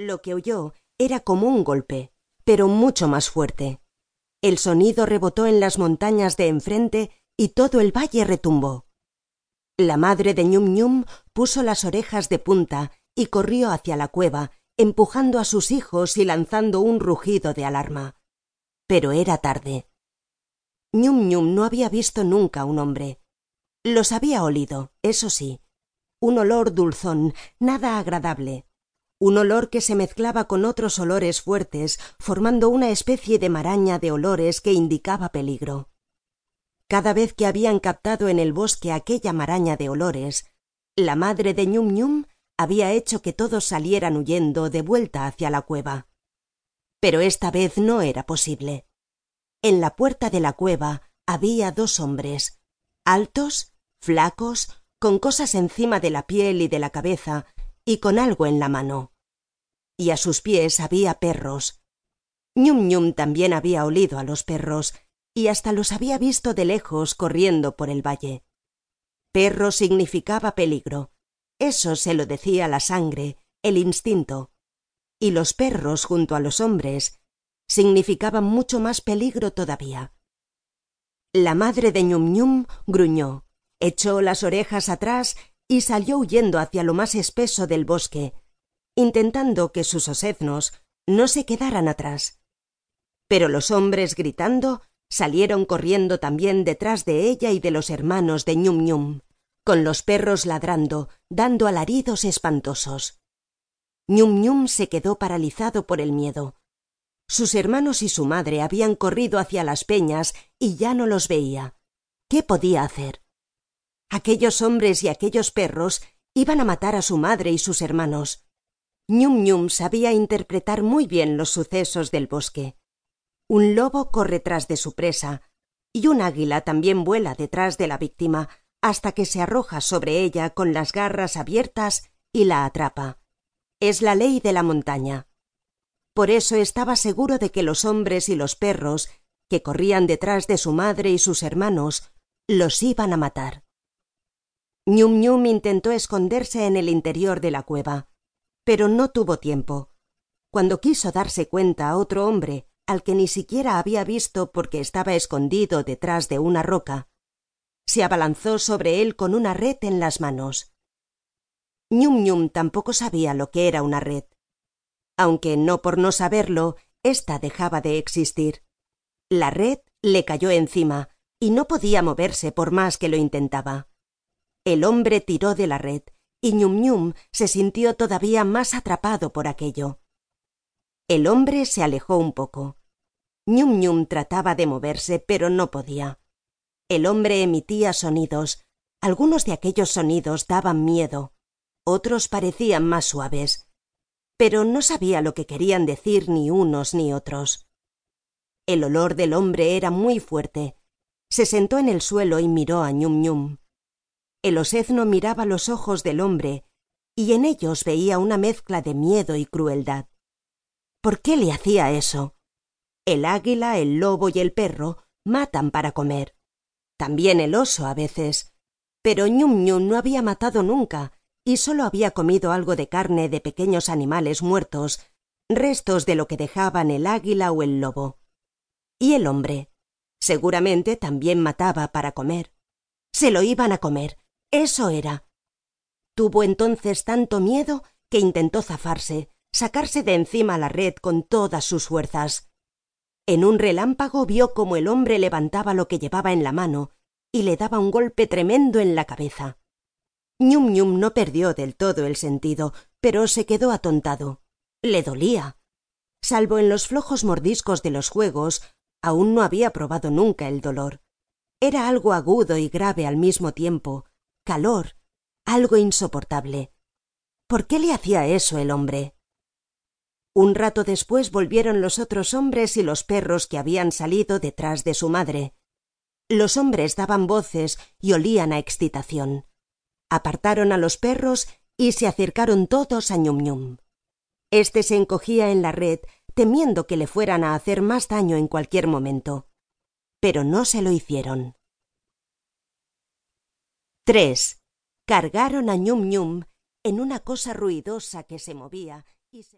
Lo que oyó era como un golpe, pero mucho más fuerte. El sonido rebotó en las montañas de enfrente y todo el valle retumbó. La madre de ñum ñum puso las orejas de punta y corrió hacia la cueva, empujando a sus hijos y lanzando un rugido de alarma. Pero era tarde. ñum ñum no había visto nunca un hombre. Los había olido, eso sí. Un olor dulzón, nada agradable. Un olor que se mezclaba con otros olores fuertes, formando una especie de maraña de olores que indicaba peligro. Cada vez que habían captado en el bosque aquella maraña de olores, la madre de ñum ñum había hecho que todos salieran huyendo de vuelta hacia la cueva. Pero esta vez no era posible. En la puerta de la cueva había dos hombres, altos, flacos, con cosas encima de la piel y de la cabeza, y con algo en la mano. Y a sus pies había perros. ñum ñum también había olido a los perros, y hasta los había visto de lejos corriendo por el valle. Perro significaba peligro. Eso se lo decía la sangre, el instinto. Y los perros junto a los hombres significaban mucho más peligro todavía. La madre de ñum ñum gruñó, echó las orejas atrás y salió huyendo hacia lo más espeso del bosque, intentando que sus oseznos no se quedaran atrás. Pero los hombres gritando salieron corriendo también detrás de ella y de los hermanos de ñum ñum, con los perros ladrando, dando alaridos espantosos. ñum ñum se quedó paralizado por el miedo. Sus hermanos y su madre habían corrido hacia las peñas y ya no los veía. ¿Qué podía hacer? Aquellos hombres y aquellos perros iban a matar a su madre y sus hermanos. Ñum ñum sabía interpretar muy bien los sucesos del bosque. Un lobo corre tras de su presa, y un águila también vuela detrás de la víctima hasta que se arroja sobre ella con las garras abiertas y la atrapa. Es la ley de la montaña. Por eso estaba seguro de que los hombres y los perros, que corrían detrás de su madre y sus hermanos, los iban a matar. ñum ñum intentó esconderse en el interior de la cueva, pero no tuvo tiempo. Cuando quiso darse cuenta a otro hombre, al que ni siquiera había visto porque estaba escondido detrás de una roca, se abalanzó sobre él con una red en las manos. ñum ñum tampoco sabía lo que era una red. Aunque no por no saberlo, ésta dejaba de existir. La red le cayó encima y no podía moverse por más que lo intentaba. El hombre tiró de la red y ñum ñum se sintió todavía más atrapado por aquello. El hombre se alejó un poco. ñum ñum trataba de moverse, pero no podía. El hombre emitía sonidos. Algunos de aquellos sonidos daban miedo, otros parecían más suaves, pero no sabía lo que querían decir ni unos ni otros. El olor del hombre era muy fuerte. Se sentó en el suelo y miró a ñum ñum. El osezno miraba los ojos del hombre y en ellos veía una mezcla de miedo y crueldad. ¿Por qué le hacía eso? El águila, el lobo y el perro matan para comer. También el oso a veces. Pero ñum ñum no había matado nunca y solo había comido algo de carne de pequeños animales muertos, restos de lo que dejaban el águila o el lobo. Y el hombre. Seguramente también mataba para comer. Se lo iban a comer. Eso era. Tuvo entonces tanto miedo que intentó zafarse, sacarse de encima la red con todas sus fuerzas. En un relámpago vio cómo el hombre levantaba lo que llevaba en la mano y le daba un golpe tremendo en la cabeza. ñum ñum no perdió del todo el sentido, pero se quedó atontado. Le dolía. Salvo en los flojos mordiscos de los juegos, aún no había probado nunca el dolor. Era algo agudo y grave al mismo tiempo, calor, algo insoportable. ¿Por qué le hacía eso el hombre? Un rato después volvieron los otros hombres y los perros que habían salido detrás de su madre. Los hombres daban voces y olían a excitación. Apartaron a los perros y se acercaron todos a ñum ñum. Este se encogía en la red, temiendo que le fueran a hacer más daño en cualquier momento. Pero no se lo hicieron. 3. Cargaron a ñum ñum en una cosa ruidosa que se movía y se